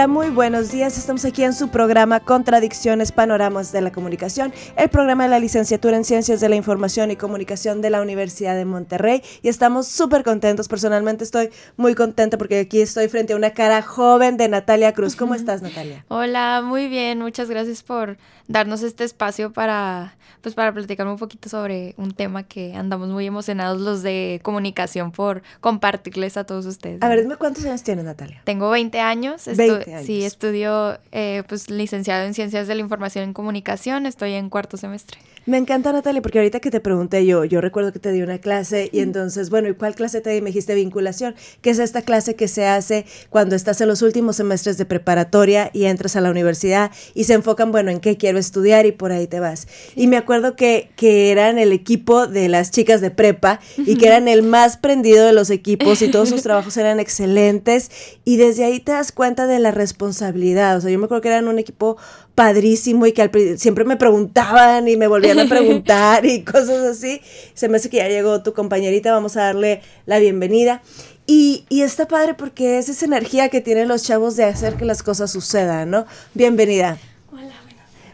Hola, muy buenos días. Estamos aquí en su programa Contradicciones, Panoramas de la Comunicación, el programa de la licenciatura en Ciencias de la Información y Comunicación de la Universidad de Monterrey. Y estamos súper contentos. Personalmente estoy muy contenta porque aquí estoy frente a una cara joven de Natalia Cruz. ¿Cómo estás, Natalia? Hola, muy bien. Muchas gracias por darnos este espacio para, pues, para platicar un poquito sobre un tema que andamos muy emocionados los de comunicación por compartirles a todos ustedes. A ver, dime cuántos años tienes, Natalia. Tengo 20 años. 20 años. Sí, estudio eh, pues licenciado en Ciencias de la Información y Comunicación. Estoy en cuarto semestre. Me encanta, Natalia, porque ahorita que te pregunté yo, yo recuerdo que te di una clase y entonces, bueno, ¿y cuál clase te di? Me dijiste vinculación, que es esta clase que se hace cuando estás en los últimos semestres de preparatoria y entras a la universidad y se enfocan, bueno, en qué quiero estudiar y por ahí te vas. Y me acuerdo que, que eran el equipo de las chicas de prepa y que eran el más prendido de los equipos y todos sus trabajos eran excelentes y desde ahí te das cuenta de la responsabilidad. O sea, yo me acuerdo que eran un equipo padrísimo y que al siempre me preguntaban y me volvían a preguntar y cosas así. Se me hace que ya llegó tu compañerita, vamos a darle la bienvenida. Y está padre porque es esa energía que tienen los chavos de hacer que las cosas sucedan, ¿no? Bienvenida.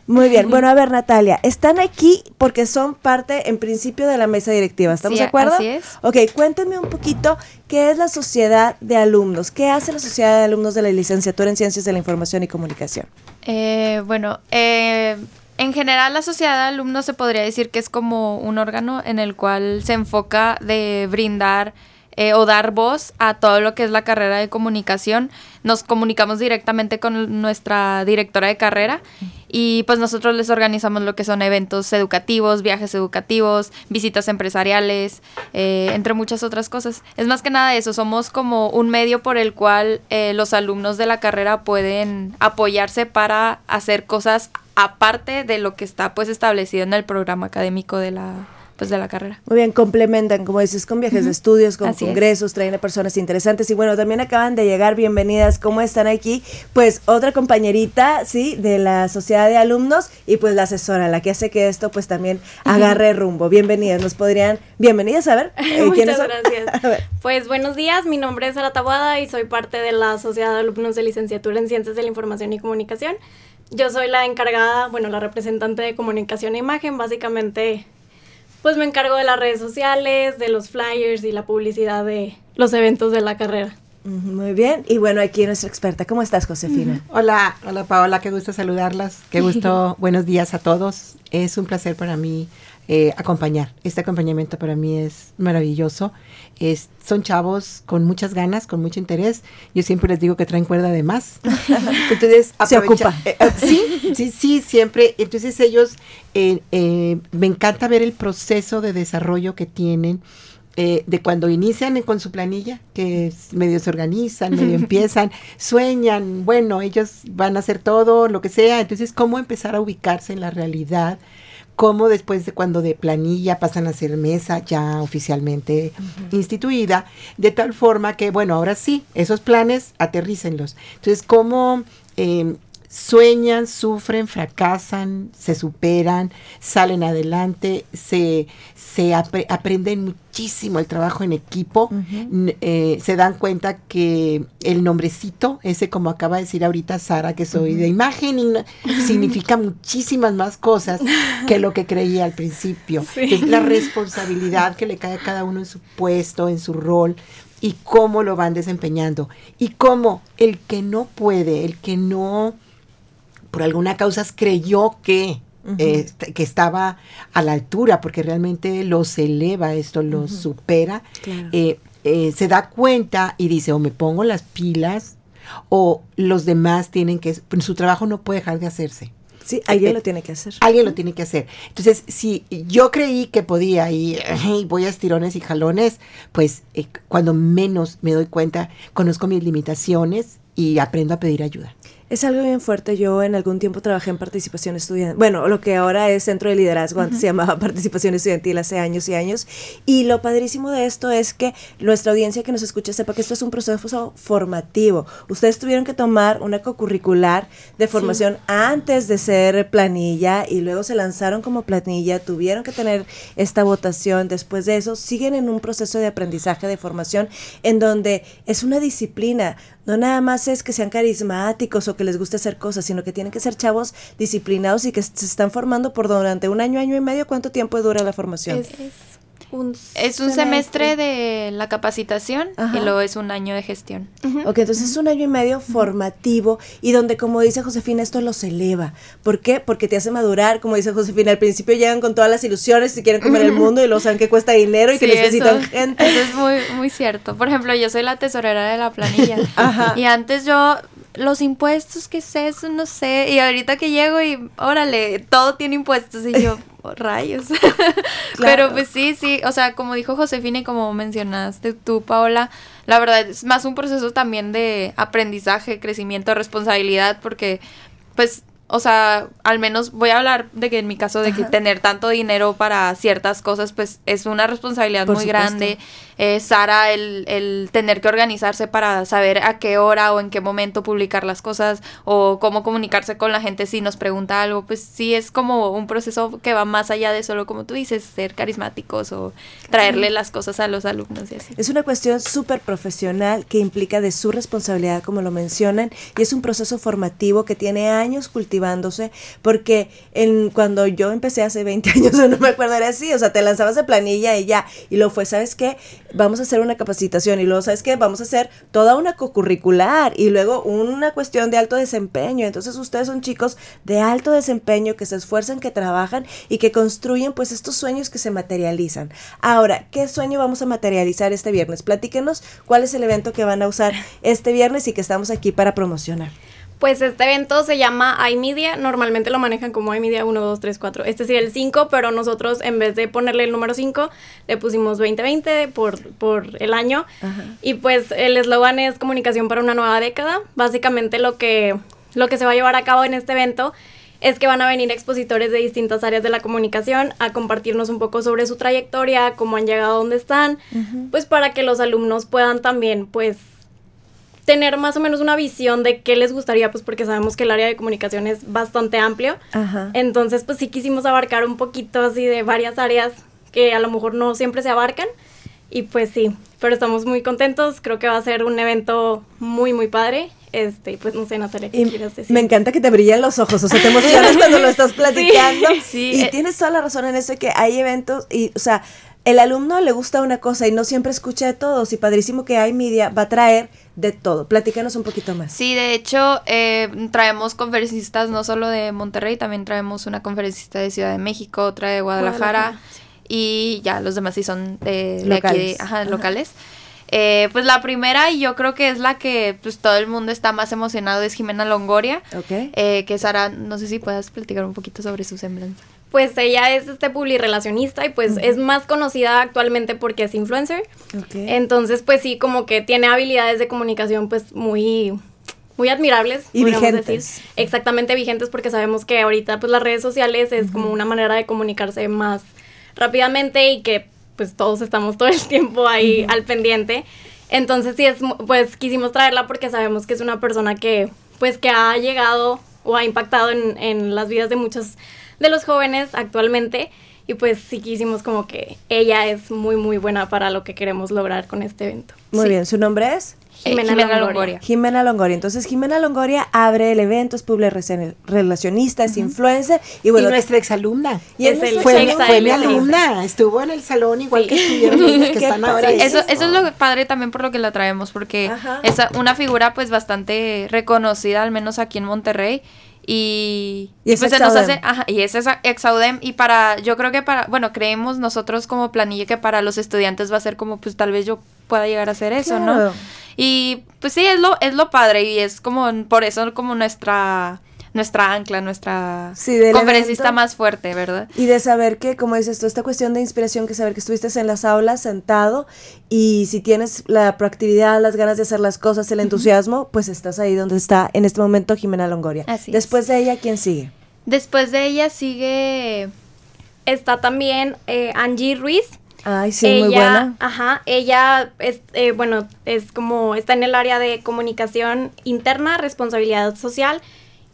Muy bien. Bueno, a ver, Natalia, están aquí porque son parte, en principio, de la mesa directiva. ¿Estamos Sí, de acuerdo? así es. Ok, cuéntenme un poquito qué es la sociedad de alumnos. ¿Qué hace la sociedad de alumnos de la licenciatura en Ciencias de la Información y Comunicación? Eh, bueno, eh, en general la sociedad de alumnos se podría decir que es como un órgano en el cual se enfoca de brindar eh, o dar voz a todo lo que es la carrera de comunicación. Nos comunicamos directamente con nuestra directora de carrera y pues nosotros les organizamos lo que son eventos educativos, viajes educativos, visitas empresariales, eh, entre muchas otras cosas. Es más que nada eso, somos como un medio por el cual eh, los alumnos de la carrera pueden apoyarse para hacer cosas aparte de lo que está pues establecido en el programa académico de la pues de la carrera. Muy bien, complementan, como dices, con viajes de estudios, con Así es. congresos, traen a personas interesantes. Y bueno, también acaban de llegar, bienvenidas, ¿cómo están aquí? Pues otra compañerita, sí, de la sociedad de alumnos y pues la asesora, la que hace que esto pues también agarre rumbo. Bienvenidas, nos podrían, bienvenidas, a ver. eh, ¿quiénes Muchas son? gracias. A ver. Pues buenos días, mi nombre es Sara Taboada y soy parte de la Sociedad de Alumnos de Licenciatura en Ciencias de la Información y Comunicación. Yo soy la encargada, bueno, la representante de comunicación e imagen, básicamente pues me encargo de las redes sociales, de los flyers y la publicidad de los eventos de la carrera. Muy bien, y bueno, aquí nuestra experta. ¿Cómo estás, Josefina? Hola, hola Paola, qué gusto saludarlas, qué gusto, buenos días a todos. Es un placer para mí eh, acompañar. Este acompañamiento para mí es maravilloso. Es, son chavos con muchas ganas, con mucho interés. Yo siempre les digo que traen cuerda de más. Entonces, Se ocupa. eh, eh, sí, sí, sí, siempre. Entonces ellos, me encanta ver el proceso de desarrollo que tienen. eh, de cuando inician con su planilla, que medio se organizan, medio empiezan, sueñan, bueno, ellos van a hacer todo, lo que sea, entonces cómo empezar a ubicarse en la realidad, cómo después de cuando de planilla pasan a ser mesa ya oficialmente instituida, de tal forma que, bueno, ahora sí, esos planes, aterrícenlos. Entonces, cómo eh, sueñan, sufren, fracasan, se superan, salen adelante, se, se apre- aprenden muchísimo el trabajo en equipo, eh, se dan cuenta que el nombrecito, ese como acaba de decir ahorita Sara, que soy de imagen, y significa muchísimas más cosas que lo que creía al principio. Es la responsabilidad que le cae a cada uno en su puesto, en su rol, y cómo lo van desempeñando. Y cómo el que no puede, el que no por alguna causa creyó que, eh, que estaba a la altura, porque realmente los eleva esto, los supera, Claro. eh, eh, se da cuenta y dice, o me pongo las pilas, o los demás tienen que, su trabajo no puede dejar de hacerse. Sí, alguien lo tiene que hacer. Alguien lo tiene que hacer. Entonces, si yo creí que podía y, y voy a estirones y jalones, pues eh, cuando menos me doy cuenta, conozco mis limitaciones y aprendo a pedir ayuda. Es algo bien fuerte. Yo en algún tiempo trabajé en participación estudiantil. Bueno, lo que ahora es Centro de Liderazgo, antes se llamaba Participación Estudiantil hace años y años. Y lo padrísimo de esto es que nuestra audiencia que nos escucha sepa que esto es un proceso formativo. Ustedes tuvieron que tomar una co-curricular de formación antes de ser planilla y luego se lanzaron como planilla, tuvieron que tener esta votación. Después de eso, siguen en un proceso de aprendizaje, de formación, en donde es una disciplina no nada más es que sean carismáticos o que les guste hacer cosas, sino que tienen que ser chavos disciplinados y que se están formando por durante un año, año y medio. ¿Cuánto tiempo dura la formación? Un, es un semestre. de la capacitación y luego es un año de gestión. Ok, entonces es un año y medio formativo y donde, como dice Josefina, esto los eleva. ¿Por qué? Porque te hace madurar, como dice Josefina, al principio llegan con todas las ilusiones y quieren comer el mundo y lo saben que cuesta dinero y que necesitan gente. Eso es muy, muy cierto. Por ejemplo, yo soy la tesorera de la planilla y antes yo los impuestos, ¿qué es eso? No sé. Y ahorita que llego y, órale, todo tiene impuestos. Y yo, rayos. Pero pues sí, sí, o sea, como dijo Josefina y como mencionaste tú, Paola, la verdad es más un proceso también de aprendizaje, crecimiento, responsabilidad, porque pues o sea, al menos voy a hablar de que en mi caso de que tener tanto dinero para ciertas cosas, pues es una responsabilidad muy grande. Eh, Sara, el, el, tener que organizarse para saber a qué hora o en qué momento publicar las cosas o cómo comunicarse con la gente si nos pregunta algo, pues sí es como un proceso que va más allá de solo, como tú dices, ser carismáticos o traerle las cosas a los alumnos y así. Es una cuestión súper profesional que implica de su responsabilidad, como lo mencionan, y es un proceso formativo que tiene años cultivándose, porque en, cuando yo empecé hace 20 años, no me acuerdo, era así, o sea, te lanzabas de planilla y ya, y lo fue, ¿sabes qué? Vamos a hacer una capacitación y luego, ¿sabes qué? Vamos a hacer toda una co-curricular y luego una cuestión de alto desempeño. Entonces ustedes son chicos de alto desempeño que se esfuerzan, que trabajan y que construyen pues estos sueños que se materializan. Ahora, ¿qué sueño vamos a materializar este viernes? Platíquenos cuál es el evento que van a usar este viernes y que estamos aquí para promocionar. Pues este evento se llama iMedia, normalmente lo manejan como iMedia 1, 2, 3, 4. Este sería el 5, pero nosotros en vez de ponerle el número 5, le pusimos 2020 por, por el año. Y pues el eslogan es comunicación para una nueva década. Básicamente lo que, lo que se va a llevar a cabo en este evento es que van a venir expositores de distintas áreas de la comunicación a compartirnos un poco sobre su trayectoria, cómo han llegado a donde están, pues para que los alumnos puedan también pues tener más o menos una visión de qué les gustaría, pues porque sabemos que el área de comunicación es bastante amplio. Entonces, pues sí quisimos abarcar un poquito así de varias áreas que a lo mejor no siempre se abarcan. Y pues sí, pero estamos muy contentos. Creo que va a ser un evento muy, muy padre. Este, pues no sé, Natalia, ¿qué quieres decir? Me encanta que te brillan los ojos, o sea, te emocionas cuando lo estás platicando. Sí, y eh. tienes toda la razón en eso de que hay eventos y, o sea, el alumno le gusta una cosa y no siempre escucha de todos y padrísimo que hay media va a traer de todo. Platícanos un poquito más. Sí, de hecho, eh, traemos conferencistas no solo de Monterrey, también traemos una conferencista de Ciudad de México, otra de Guadalajara, y ya los demás sí son de, locales. aquí, locales. Eh, pues la primera, y yo creo que es la que pues todo el mundo está más emocionado, es Jimena Longoria. Ok. Eh, que Sara, no sé si puedas platicar un poquito sobre su semblanza pues ella es este relacionista y pues es más conocida actualmente porque es influencer. Entonces, pues sí, como que tiene habilidades de comunicación pues muy muy admirables y vigentes. Exactamente vigentes porque sabemos que ahorita pues las redes sociales es como una manera de comunicarse más rápidamente y que pues todos estamos todo el tiempo ahí al pendiente. Entonces, sí es pues quisimos traerla porque sabemos que es una persona que pues que ha llegado o ha impactado en, en las vidas de muchas de los jóvenes actualmente. Y pues sí quisimos como que ella es muy, muy buena para lo que queremos lograr con este evento. Muy bien, ¿su nombre es? Eh, Jimena, Longoria. Jimena Longoria. Entonces, Jimena Longoria abre el evento, es public relacionista, es influencer. Y, bueno, nuestra exalumna. Y es fue, fue mi alumna, estuvo en el salón igual que estuvieron que están ahora. Eso, eso es lo padre también por lo que la traemos, porque es una figura pues bastante reconocida, al menos aquí en Monterrey. Y, y, pues se nos hace, ajá, y es Exaudem. Y para, yo creo que para, bueno, creemos nosotros como planilla que para los estudiantes va a ser como, pues tal vez yo pueda llegar a hacer eso, ¿no? Y pues sí, es lo, es lo padre y es como, por eso como nuestra nuestra ancla, nuestra Sí, conferencista evento. más fuerte, ¿verdad? Y de saber que, como dices tú, esta cuestión de inspiración, que saber que estuviste en las aulas sentado y si tienes la proactividad, las ganas de hacer las cosas, el entusiasmo, pues estás ahí donde está en este momento Jimena Longoria. Así es. Después de ella, ¿quién sigue? Después de ella sigue Está también eh, Angie Ruiz. Ay, sí, ella, muy buena. Ajá, ella es, eh, bueno, es como, está en el área de comunicación interna, responsabilidad social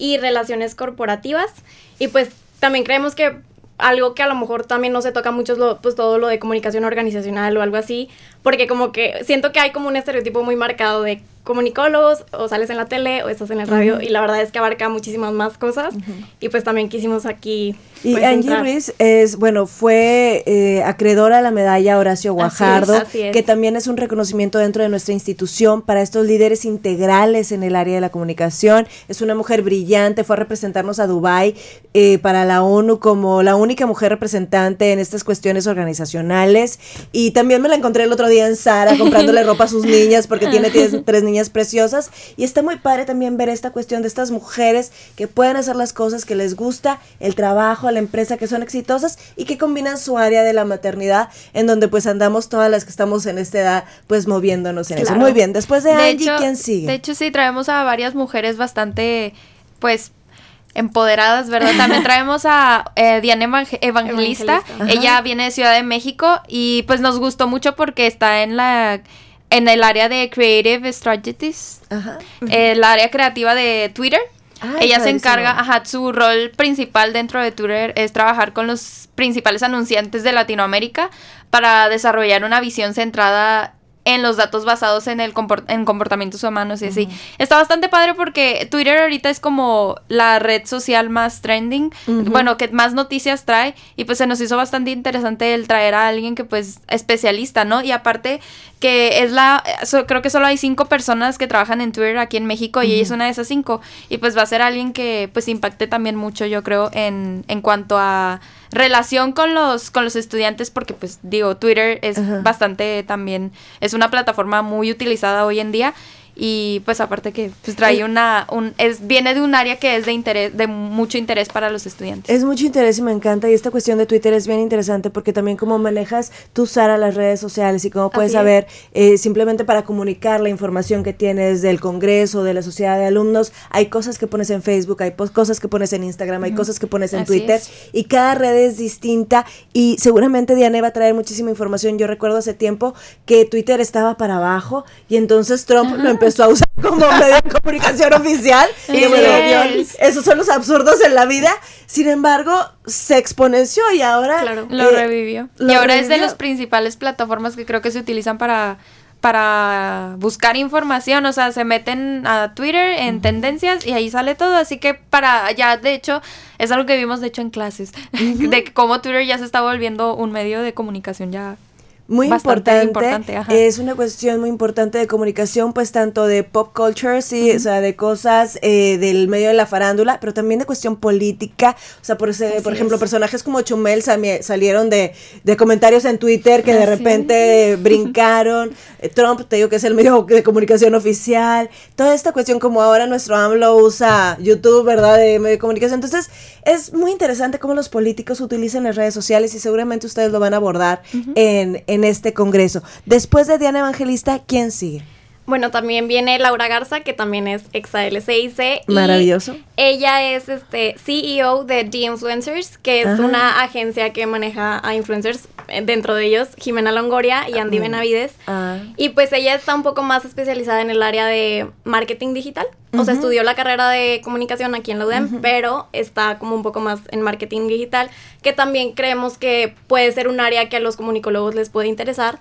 y relaciones corporativas. Y pues también creemos que algo que a lo mejor también no se toca mucho es lo, pues todo lo de comunicación organizacional o algo así, porque como que siento que hay como un estereotipo muy marcado de comunicólogos o sales en la tele o estás en el radio y la verdad es que abarca muchísimas más cosas. Y pues también quisimos aquí Y Angie. Ruiz es, bueno, fue eh, acreedora a la medalla Horacio Así es, Guajardo, así es. que también es un reconocimiento dentro de nuestra institución para estos líderes integrales en el área de la comunicación. Es una mujer brillante, fue a representarnos a Dubái eh, para la ONU como la única mujer representante en estas cuestiones organizacionales. Y también me la encontré el otro día en Sara comprándole ropa a sus niñas porque tiene tres, tres niñas preciosas. Y está muy padre también ver esta cuestión de estas mujeres que pueden hacer las cosas que les gusta, el trabajo, la empresa, que son exitosas y que combinan su área de la maternidad, en donde pues andamos todas las que estamos en esta edad, pues moviéndonos en eso. Muy bien, después de, De Angie, hecho- ¿quién sigue? De hecho, sí, traemos a varias mujeres bastante, pues, empoderadas, ¿verdad? También traemos a eh, Diana Evangel- Evangelista. Ella viene de Ciudad de México y pues nos gustó mucho porque está en la en el área de Creative Strategies, Ajá. el área creativa de Twitter. Ay, Ella se encarga, ajá, su rol principal dentro de Twitter es trabajar con los principales anunciantes de Latinoamérica para desarrollar una visión centrada en los datos basados en el comport- en comportamientos humanos y así. Está bastante padre porque Twitter ahorita es como la red social más trending, bueno, que más noticias trae y pues se nos hizo bastante interesante el traer a alguien que pues especialista, ¿no? Y aparte que es la, so- creo que solo hay cinco personas que trabajan en Twitter aquí en México y ella es una de esas cinco y pues va a ser alguien que pues impacte también mucho yo creo en, en cuanto a relación con los con los estudiantes porque pues digo Twitter es Ajá. bastante también es una plataforma muy utilizada hoy en día y pues aparte que pues trae una un es viene de un área que es de interés de mucho interés para los estudiantes Es mucho interés y me encanta. Y esta cuestión de Twitter es bien interesante porque también cómo manejas tú, Sara, las redes sociales y cómo puedes Así saber eh, simplemente para comunicar la información que tienes del Congreso, de la sociedad de alumnos. Hay cosas que pones en Facebook, hay cosas que pones en Instagram, hay cosas que pones en Así Twitter. es. Y cada red es distinta y seguramente Diana va a traer muchísima información. Yo recuerdo hace tiempo que Twitter estaba para abajo y entonces Trump lo empezó a usar como medio de comunicación oficial. Y Así bueno, es. esos son los absurdos en la vida. Sin embargo, se exponenció y ahora Claro. Lo eh, revivió. lo y ahora es de las principales plataformas que creo que se utilizan para para buscar información, o sea, se meten a Twitter en tendencias y ahí sale todo, así que para ya de hecho es algo que vimos de hecho en clases, de que cómo Twitter ya se está volviendo un medio de comunicación ya muy bastante importante, es una cuestión muy importante de comunicación, pues tanto de pop culture, sí, o sea, de cosas eh, del medio de la farándula, pero también de cuestión política, o sea, por, ese- por ejemplo, personajes como Chumel salieron de, de comentarios en Twitter que de repente brincaron, Eh, Trump, te digo que es el medio de comunicación oficial, toda esta cuestión como ahora nuestro AMLO usa YouTube, ¿verdad?, de medio de comunicación, entonces es muy interesante cómo los políticos utilizan las redes sociales y seguramente ustedes lo van a abordar en, en este congreso. Después de Diana Evangelista, ¿quién sigue? Bueno, también viene Laura Garza, que también es ex ALCIC. y Maravilloso. Ella es este CEO de The Influencers, que es Ajá. una agencia que maneja a influencers, eh, dentro de ellos Jimena Longoria y Andy Benavides. Ah. Y pues ella está un poco más especializada en el área de marketing digital. O sea, estudió la carrera de comunicación aquí en la UDEM, pero está como un poco más en marketing digital, que también creemos que puede ser un área que a los comunicólogos les puede interesar.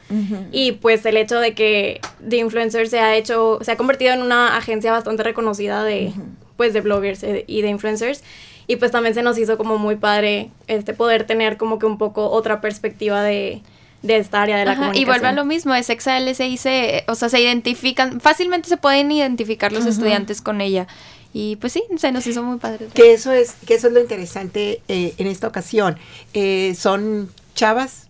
Y pues el hecho de que The Influencer se ha hecho, se ha convertido en una agencia bastante reconocida de, pues, de bloggers eh, y de influencers. Y pues también se nos hizo como muy padre este poder tener como que un poco otra perspectiva de, de esta área de la Ajá, y vuelve a lo mismo, es XLSIC, o sea, se identifican, fácilmente se pueden identificar los estudiantes con ella. Y pues sí, se nos hizo muy padre. Que eso es, que eso es lo interesante eh, en esta ocasión. Eh, son chavas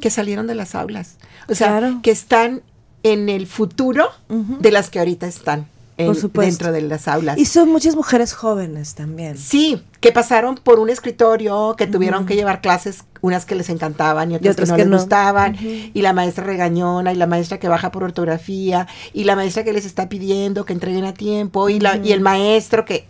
que salieron de las aulas. O sea, Claro. que están en el futuro de las que ahorita están en- dentro de las aulas. Y son muchas mujeres jóvenes también. Sí, que pasaron por un escritorio, que tuvieron que llevar clases, unas que les encantaban y otras, otras que no que les no. gustaban, y la maestra regañona, y la maestra que baja por ortografía, y la maestra que les está pidiendo que entreguen a tiempo, y, la, y el maestro que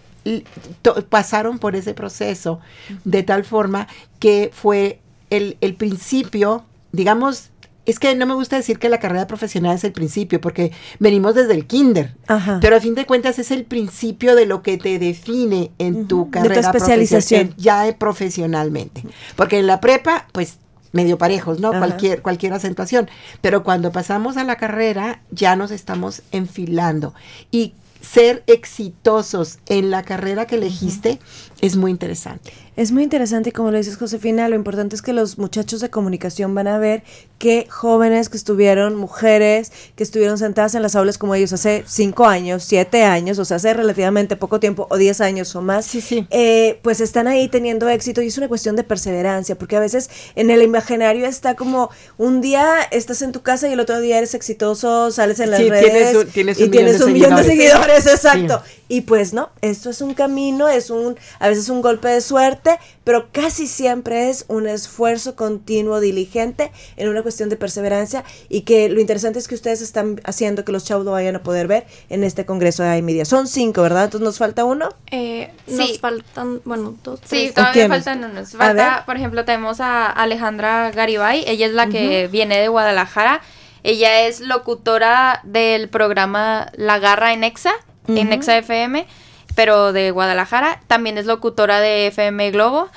pasaron por ese proceso de tal forma que fue el, el principio, digamos, es que no me gusta decir que la carrera profesional es el principio, porque venimos desde el kinder. Ajá. Pero a fin de cuentas es el principio de lo que te define en tu Ujú, de tu carrera especialización. profesional, ya eh, profesionalmente. Porque en la prepa, pues medio parejos, ¿no? Ajá. Cualquier, cualquier acentuación. Pero cuando pasamos a la carrera, ya nos estamos enfilando. Y ser exitosos en la carrera que elegiste es muy interesante. Es muy interesante y como lo dices Josefina, lo importante es que los muchachos de comunicación van a ver que jóvenes que estuvieron, mujeres que estuvieron sentadas en las aulas como ellos hace cinco años, siete años, o sea, hace relativamente poco tiempo, o diez años o más, Sí, sí. eh, pues están ahí teniendo éxito y es una cuestión de perseverancia, porque a veces en el imaginario está como un día estás en tu casa y el otro día eres exitoso, sales en las Sí, redes tienes un- tienes y un millón tienes un millón de seguidores. seguidores, exacto. Y pues no, esto es un camino, es un, a veces un golpe de suerte, pero casi siempre es un esfuerzo continuo, diligente, en una cuestión de perseverancia, y que lo interesante es que ustedes están haciendo que los chavos lo vayan a poder ver en este congreso de iMedia. Son cinco, ¿verdad? Entonces nos falta uno. Eh, Sí. Nos faltan, bueno, dos, Sí, tres. todavía quiénes? faltan unos. Falta, por ejemplo, tenemos a Alejandra Garibay. Ella es la que viene de Guadalajara. Ella es locutora del programa La Garra en Exa, en. Exa FM, pero de Guadalajara. También es locutora de FM Globo.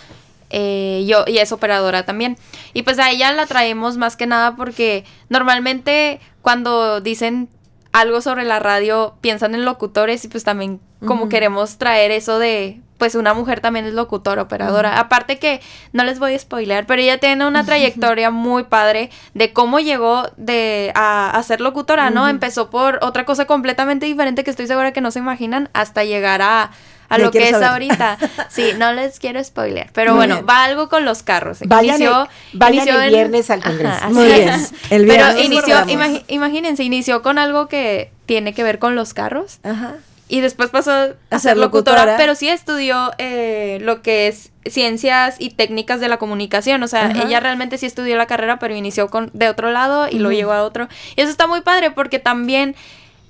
eh, yo, y es operadora también. Y pues a ella la traemos más que nada porque normalmente cuando dicen algo sobre la radio piensan en locutores y pues también como queremos traer eso de pues una mujer también es locutora, operadora. Aparte que no les voy a spoilear, pero ella tiene una trayectoria muy padre de cómo llegó de a, a ser locutora, ¿no? Empezó por otra cosa completamente diferente que estoy segura que no se imaginan hasta llegar a a lo que es saber. ahorita. Sí, no les quiero spoilear, pero Muy bueno, bien. va algo con los carros. Vayan Inició- el- vayan inició el en- viernes al Congreso. así Muy bien. El Pero viernes inició, vamos. imagi- imagínense, inició con algo que tiene que ver con los carros Ajá. Y después pasó a, A ser locutora, locutora. pero sí estudió eh, lo que es ciencias y técnicas de la comunicación, o sea, Ajá. ella realmente sí estudió la carrera, pero inició con de otro lado y lo Ujú. llevó a otro. Y eso está muy padre porque también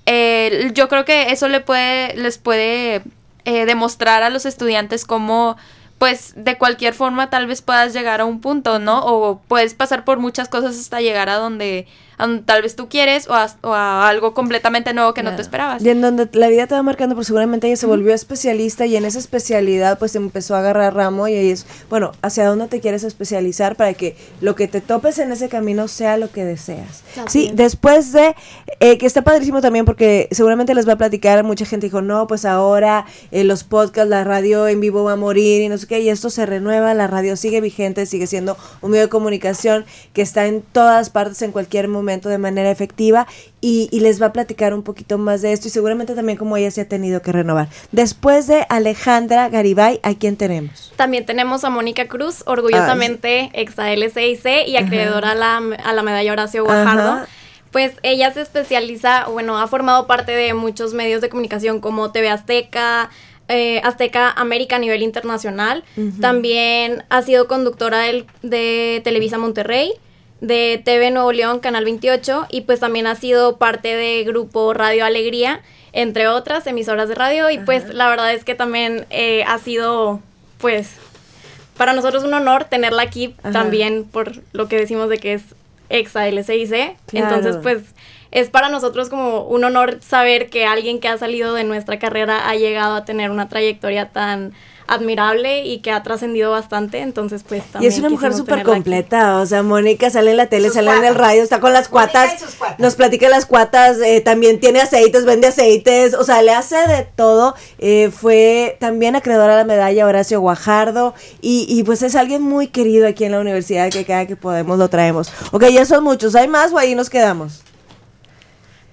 eh, yo creo que eso le puede, les puede eh, demostrar a los estudiantes cómo pues de cualquier forma tal vez puedas llegar a un punto, ¿no? O puedes pasar por muchas cosas hasta llegar a donde, a donde tal vez tú quieres o a, o a algo completamente nuevo que no te esperabas. Y en donde la vida te va marcando, pues seguramente ella se volvió especialista y en esa especialidad pues empezó a agarrar ramo y ahí es, bueno, ¿hacia dónde te quieres especializar para que lo que te topes en ese camino sea lo que deseas? Así sí, es. después de, eh, que está padrísimo también porque seguramente les va a platicar, mucha gente dijo, no, pues ahora eh, los podcasts, la radio en vivo va a morir y no sé qué, y esto se renueva, la radio sigue vigente, sigue siendo un medio de comunicación que está en todas partes en cualquier momento de manera efectiva y, y les va a platicar un poquito más de esto y seguramente también como ella se ha tenido que renovar. Después de Alejandra Garibay, ¿a quién tenemos? También tenemos a Mónica Cruz, orgullosamente exa LCIC y acreedora a la, a la medalla Horacio Guajardo. Ajá. Pues ella se especializa, bueno, ha formado parte de muchos medios de comunicación como TV Azteca, eh, Azteca América a nivel internacional. También ha sido conductora del- de Televisa Monterrey, de TV Nuevo León, Canal 28, y pues también ha sido parte de Grupo Radio Alegría, entre otras emisoras de radio. Y pues la verdad es que también eh, ha sido, pues, para nosotros un honor tenerla aquí Ajá. también por lo que decimos de que es exa LCIC. Entonces, Claro. pues es para nosotros como un honor saber que alguien que ha salido de nuestra carrera ha llegado a tener una trayectoria tan admirable y que ha trascendido bastante. Entonces, pues Y también es una mujer súper aquí. completa, o sea, Mónica sale en la tele, Sus sale en el radio, está con las cuatas, y sus cuatas. nos platica las cuatas, eh, también tiene aceites, vende aceites, o sea, le hace de todo. Eh, fue también acreedora a la medalla Horacio Guajardo y, y pues es alguien muy querido aquí en la universidad que cada que podemos lo traemos. Ok, ya son muchos, ¿hay más o ahí nos quedamos?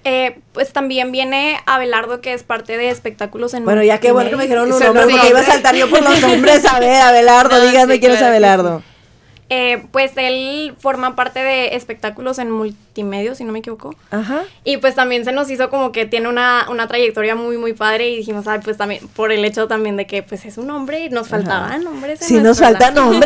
Eh, pues también viene Abelardo, que es parte de espectáculos en Bueno, ya qué bueno que me dijeron un nombre, porque iba a saltar yo por los nombres. A ver, Abelardo, No, díganme sí, quién es claro Abelardo. Eh, pues él forma parte de espectáculos en multimedia, si no me equivoco. Ajá. Y pues también se nos hizo como que tiene una, una trayectoria muy, muy padre y dijimos, ay, pues también, por el hecho también de que pues es un hombre y nos faltaban hombres. en Sí, nos faltan lado.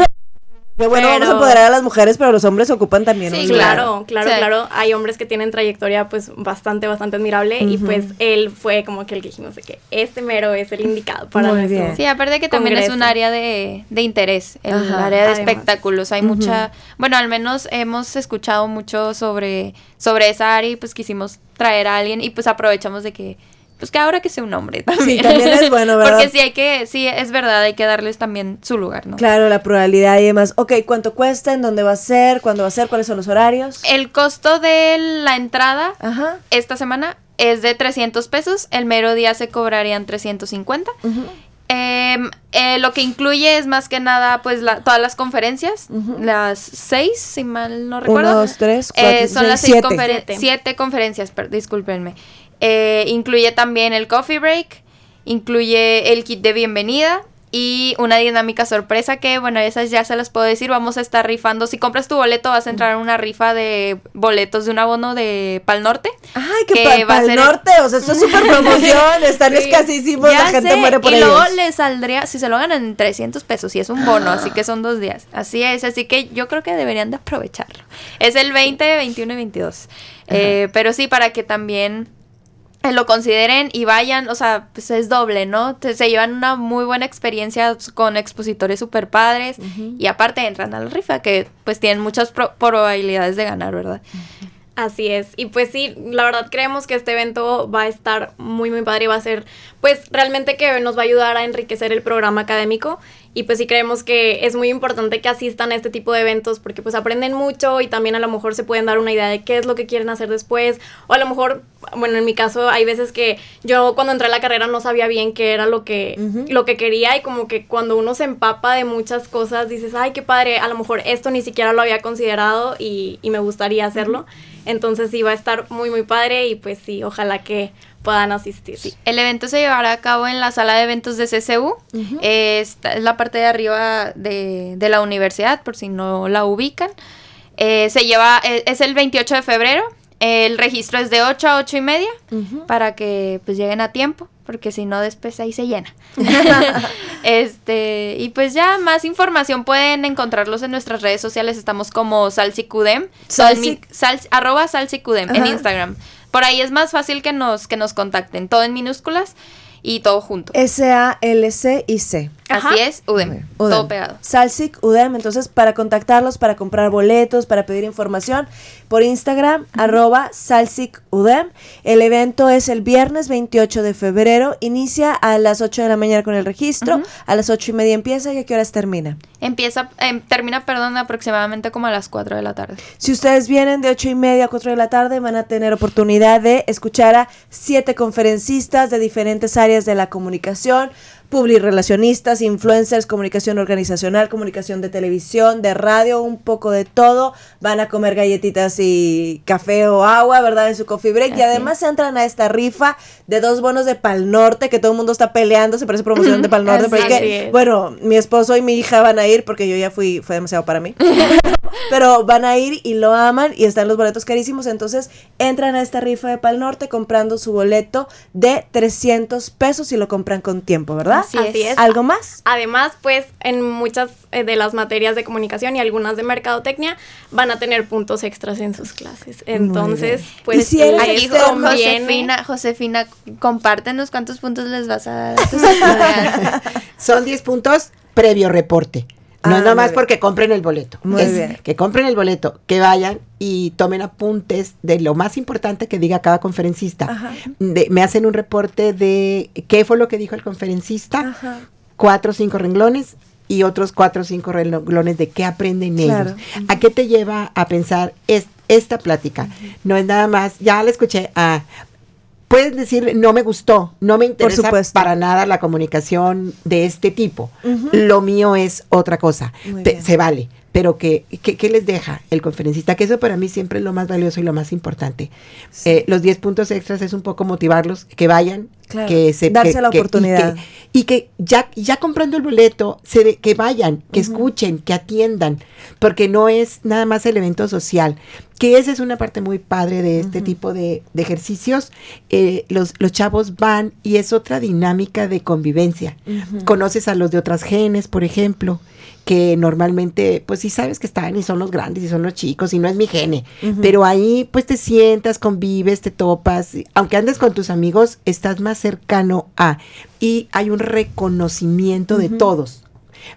Qué bueno, vamos a Pero- empoderar a las mujeres, pero los hombres ocupan también Sí, un Sí, lugar. claro, claro, Sí. claro. Hay hombres que tienen trayectoria pues bastante, bastante admirable y pues él fue como que el que dijimos de que este mero es el indicado para Muy nuestro- bien. Sí, aparte que también es un área de, de interés, el Ajá. área de Además. espectáculos. Hay mucha, bueno, al menos hemos escuchado mucho sobre, sobre esa área y pues quisimos traer a alguien y pues aprovechamos de que, pues que ahora que sea un hombre también. Sí, también es bueno, ¿verdad? Porque sí hay que, sí, es verdad, hay que darles también su lugar, ¿no? Claro, la pluralidad y demás. Ok, ¿cuánto cuesta? ¿En dónde va a ser? ¿Cuándo va a ser? ¿Cuáles son los horarios? El costo de la entrada Ajá. esta semana es de 300 pesos, el mero día se cobrarían 350. Ujú. Em, eh, lo que incluye es más que nada, pues, la- todas las conferencias, las seis, si mal no recuerdo. Uno, dos, tres, Eh, cuatro, son seis, las seis siete. conferen- Siete. siete conferencias, discúlpenme. Eh, incluye también el coffee break, incluye el kit de bienvenida y una dinámica sorpresa que, bueno, esas ya se las puedo decir, vamos a estar rifando. Si compras tu boleto vas a entrar en una rifa de boletos de un abono de Pal Norte. Ay, que, Que pa- va a pa'l ser- norte, o sea, esto es súper promoción, están Sí. escasísimos, Ya la gente sé, muere por y ellos. luego le saldría, si se lo ganan en 300 pesos, y es un bono, así que son dos días. Así es, así que yo creo que deberían de aprovecharlo. Es el 20, 21 y 22. Eh, pero sí, para que también lo consideren y vayan, o sea, pues es doble, ¿no? Se llevan una muy buena experiencia con expositores super padres y aparte entran a la rifa, que pues tienen muchas pro- probabilidades de ganar, ¿verdad? Así es. Y pues sí, la verdad creemos que este evento va a estar muy, muy padre y va a ser, pues realmente que nos va a ayudar a enriquecer el programa académico. Y pues sí creemos que es muy importante que asistan a este tipo de eventos porque pues aprenden mucho y también a lo mejor se pueden dar una idea de qué es lo que quieren hacer después. O a lo mejor, bueno, en mi caso hay veces que yo cuando entré a la carrera no sabía bien qué era lo que, lo que quería y como que cuando uno se empapa de muchas cosas dices, ay, qué padre, a lo mejor esto ni siquiera lo había considerado y, y me gustaría hacerlo. Entonces sí, va a estar muy, muy padre y pues sí, ojalá que puedan asistir. El evento se llevará a cabo en la sala de eventos de CCU. Eh, esta es la parte de arriba de, de la universidad, por si no la ubican. Eh, se lleva, eh, es el 28 de febrero. El registro es de 8 a 8 y media para que pues lleguen a tiempo, porque si no después ahí se llena. este, y pues ya más información pueden encontrarlos en nuestras redes sociales. Estamos como Salsicudem, todo en mi- Salsic- sal- arroba Salsicudem en. Instagram. Por ahí es más fácil que nos, que nos contacten, todo en minúsculas y todo junto. S-A-L-C y C. Ajá. Así es, UDEM, Udem. todo pegado. Salsic UDEM. Entonces, para contactarlos, para comprar boletos, para pedir información, por Instagram, arroba Salsic UDEM. El evento es el viernes 28 de febrero. Inicia a las 8 de la mañana con el registro. A las 8 y media empieza y a qué horas termina. Empieza, em, termina, perdón, aproximadamente como a las 4 de la tarde. Si ustedes vienen de 8 y media a 4 de la tarde, van a tener oportunidad de escuchar a siete conferencistas de diferentes áreas de la comunicación, publirelacionistas, influencers, comunicación organizacional, comunicación de televisión, de radio, un poco de todo. Van a comer galletitas y café o agua, ¿verdad? En su coffee break. Así y además entran a esta rifa de dos bonos de Pal Norte, que todo el mundo está peleando, se parece promoción de Pal Norte, Así pero es que, es. bueno, mi esposo y mi hija van a ir porque yo ya fui, fue demasiado para mí. Pero van a ir y lo aman y están los boletos carísimos. Entonces entran a esta rifa de Pal Norte comprando su boleto de 300 pesos y lo compran con tiempo, ¿verdad? Así Así es. es. ¿Algo más? Además, pues en muchas eh, de las materias de comunicación y algunas de mercadotecnia van a tener puntos extras en sus clases. Entonces, pues Y si eres conviene- Josefina, Josefina, compártenos cuántos puntos les vas a dar a tus estudiantes. Son 10 puntos previo reporte. No Ah, es nada más porque compren el boleto. Muy Es bien. Que compren el boleto, que vayan y tomen apuntes de lo más importante que diga cada conferencista. De- me hacen un reporte de qué fue lo que dijo el conferencista, Ajá. cuatro o cinco renglones y otros cuatro o cinco renglones de qué aprenden Claro. ellos. ¿A qué te lleva a pensar es- esta plática? No es nada más, ya la escuché, ah, puedes decir no me gustó, no me interesa para nada la comunicación de este tipo. Lo mío es otra cosa. Se vale. Pero que, que, que les deja el conferencista, que eso para mí siempre es lo más valioso y lo más importante. Eh, los 10 puntos extras es un poco motivarlos, que vayan, Claro, que se darse que- la y oportunidad. Y que, ya, ya comprando el boleto, se de- que vayan, que escuchen, que atiendan, porque no es nada más el evento social, que esa es una parte muy padre de este tipo de, de ejercicios. Eh, los, los chavos van y es otra dinámica de convivencia. Conoces a los de otras genes, por ejemplo, que normalmente, pues sí sabes que están y son los grandes y son los chicos y no es mi gene, pero ahí pues te sientas, convives, te topas, y aunque andes con tus amigos, estás más cercano a y hay un reconocimiento de todos.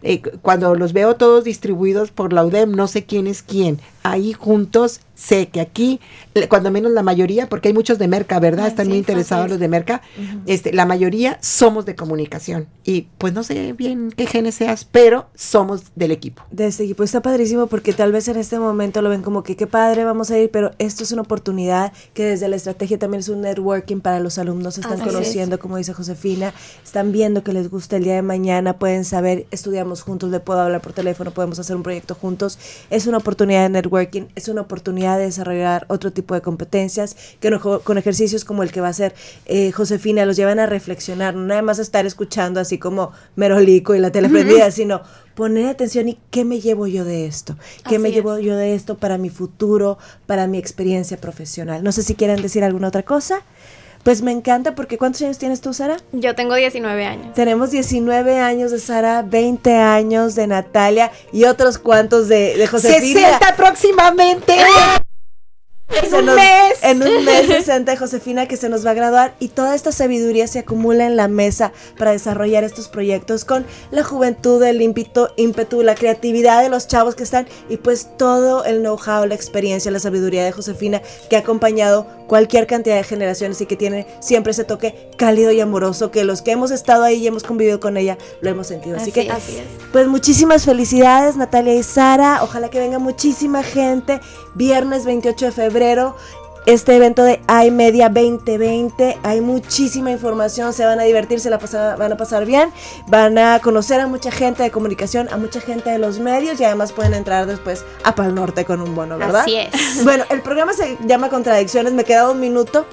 Eh, cu- cuando los veo todos distribuidos por la UDEM, no sé quién es quién. Ahí juntos, sé que aquí, cuando menos la mayoría, porque hay muchos de Merca, ¿verdad? Están sí, muy interesados es. los de Merca. este, la mayoría somos de comunicación. Y pues no sé bien qué genes seas, pero somos del equipo. de este equipo. Está padrísimo porque tal vez en este momento lo ven como que qué padre, vamos a ir, pero esto es una oportunidad que desde la estrategia también es un networking para los alumnos, están es. conociendo, como dice Josefina, están viendo que les gusta el día de mañana, pueden saber, estudiamos juntos, le puedo hablar por teléfono, podemos hacer un proyecto juntos. Es una oportunidad de networking, es una oportunidad de desarrollar otro tipo de competencias que no- con ejercicios como el que va a hacer eh, Josefina los llevan a reflexionar, no nada más estar escuchando así como merolico y la tele prendida, sino poner atención y qué me llevo yo de esto, qué Así me es. llevo yo de esto para mi futuro, para mi experiencia profesional. No sé si quieren decir alguna otra cosa. Pues me encanta porque ¿cuántos años tienes tú, Sara? Yo tengo 19 años. Tenemos 19 años de Sara, 20 años de Natalia y otros cuantos de, de Josefina. 60 próximamente. Se un nos- mes. En un mes 60 de Josefina que se nos va a graduar y toda esta sabiduría se acumula en la mesa para desarrollar estos proyectos con la juventud, el ímpetu, ímpetu, la creatividad de los chavos que están y pues todo el know-how, la experiencia, la sabiduría de Josefina que ha acompañado cualquier cantidad de generaciones y que tiene siempre ese toque cálido y amoroso que los que hemos estado ahí y hemos convivido con ella lo hemos sentido. Así, Así que. Así es. pues muchísimas felicidades Natalia y Sara. Ojalá que venga muchísima gente. Viernes 28 de febrero. Este evento de iMedia 2020, hay muchísima información, se van a divertir, se la pasa- van a pasar bien, van a conocer a mucha gente de comunicación, a mucha gente de los medios y además pueden entrar después a Pal Norte con un bono, ¿verdad? Así es. Bueno, el programa se llama Contradicciones, me queda un minuto.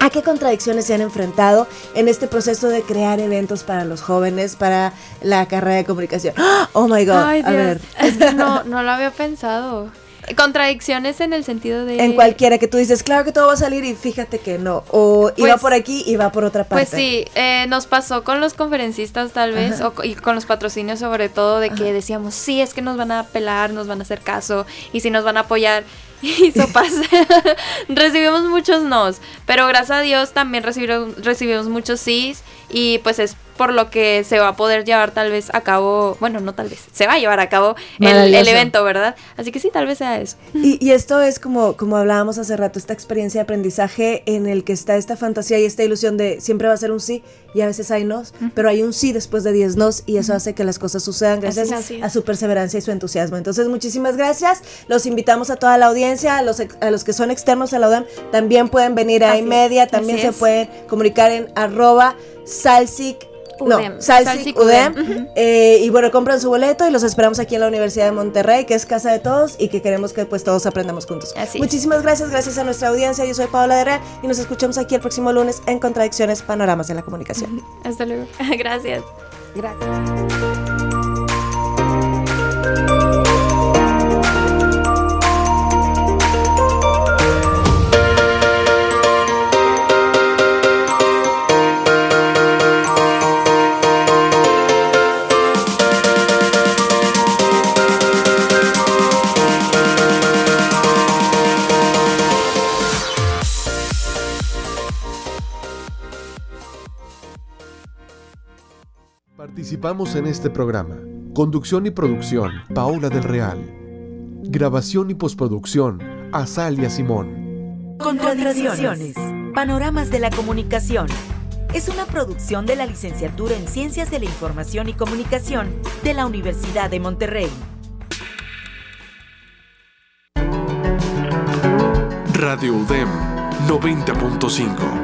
¿A qué contradicciones se han enfrentado en este proceso de crear eventos para los jóvenes, para la carrera de comunicación? Oh my God. Ay, a Dios. ver, Es que no, no lo había pensado. Contradicciones en el sentido de. en cualquiera que tú dices, claro que todo va a salir y fíjate que no. O iba Pues- por aquí y va por otra parte. Pues sí, eh, nos pasó con los conferencistas tal vez, o y con los patrocinios sobre todo, de que decíamos, sí, es que nos van a apelar, nos van a hacer caso, y si nos van a apoyar. Y sopas, recibimos muchos nos, pero gracias a Dios también recibimos, recibimos muchos sís, y pues es por lo que se va a poder llevar tal vez a cabo, bueno, no tal vez, se va a llevar a cabo el, evento, ¿verdad? Así que sí, tal vez sea eso. Y, y esto es como, como hablábamos hace rato, esta experiencia de aprendizaje en el que está esta fantasía y esta ilusión de siempre va a ser un sí y a veces hay nos, pero hay un sí después de 10 nos y eso hace que las cosas sucedan gracias a su perseverancia y su entusiasmo. Entonces, muchísimas gracias. Los invitamos a toda la audiencia, a los, ex- a los que son externos a la UDAM, también pueden venir a Así iMedia, también se pueden comunicar en arroba salsic. No, UDEM. Salsic Salsic UDEM. UDEM. Eh, y bueno, compran su boleto y los esperamos aquí en la Universidad de Monterrey, que es casa de todos y que queremos que pues todos aprendamos juntos. Así es. Muchísimas gracias, gracias a nuestra audiencia. Yo soy Paola de Real y nos escuchamos aquí el próximo lunes en Contradicciones, Panoramas de la Comunicación. Hasta luego. Gracias. Gracias. Participamos en este programa. Conducción y producción, Paula del Real. Grabación y postproducción, Azalia Simón. Contradicciones. Panoramas de la comunicación. Es una producción de la Licenciatura en Ciencias de la Información y Comunicación de la Universidad de Monterrey. Radio UDEM 90.5.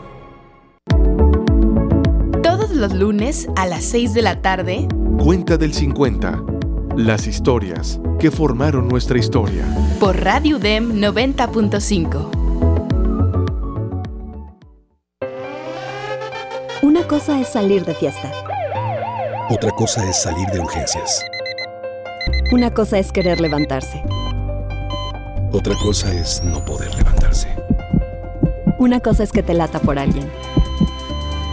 Los lunes a las 6 de la tarde. Cuenta del 50. Las historias que formaron nuestra historia. Por Radio UDEM 90.5. Una cosa es salir de fiesta. Otra cosa es salir de urgencias. Una cosa es querer levantarse. Otra cosa es no poder levantarse. Una cosa es que te lata por alguien.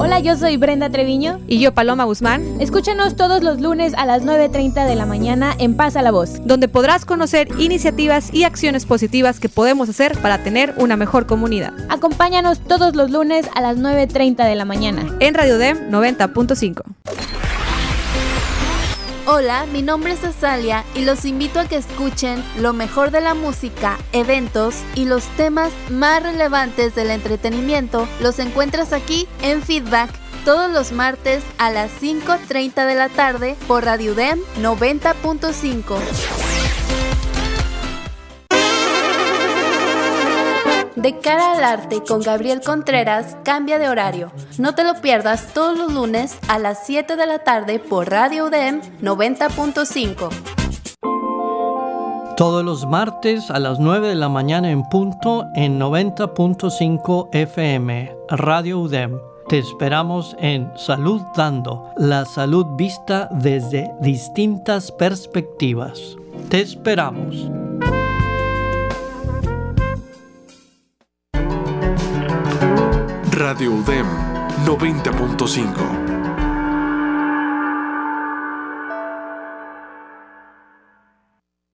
Hola, yo soy Brenda Treviño. Y yo, Paloma Guzmán. Escúchanos todos los lunes a las 9.30 de la mañana en Pasa la Voz. Donde podrás conocer iniciativas y acciones positivas que podemos hacer para tener una mejor comunidad. Acompáñanos todos los lunes a las 9.30 de la mañana. En Radio DEM 90.5. Hola, mi nombre es Azalia y los invito a que escuchen lo mejor de la música, eventos y los temas más relevantes del entretenimiento. Los encuentras aquí en Feedback todos los martes a las 5.30 de la tarde por Radio Dem 90.5. De cara al arte con Gabriel Contreras cambia de horario. No te lo pierdas todos los lunes a las 7 de la tarde por Radio UDEM 90.5. Todos los martes a las 9 de la mañana en punto en 90.5 FM, Radio UDEM. Te esperamos en Salud Dando, la salud vista desde distintas perspectivas. Te esperamos. Radio UDEM 90.5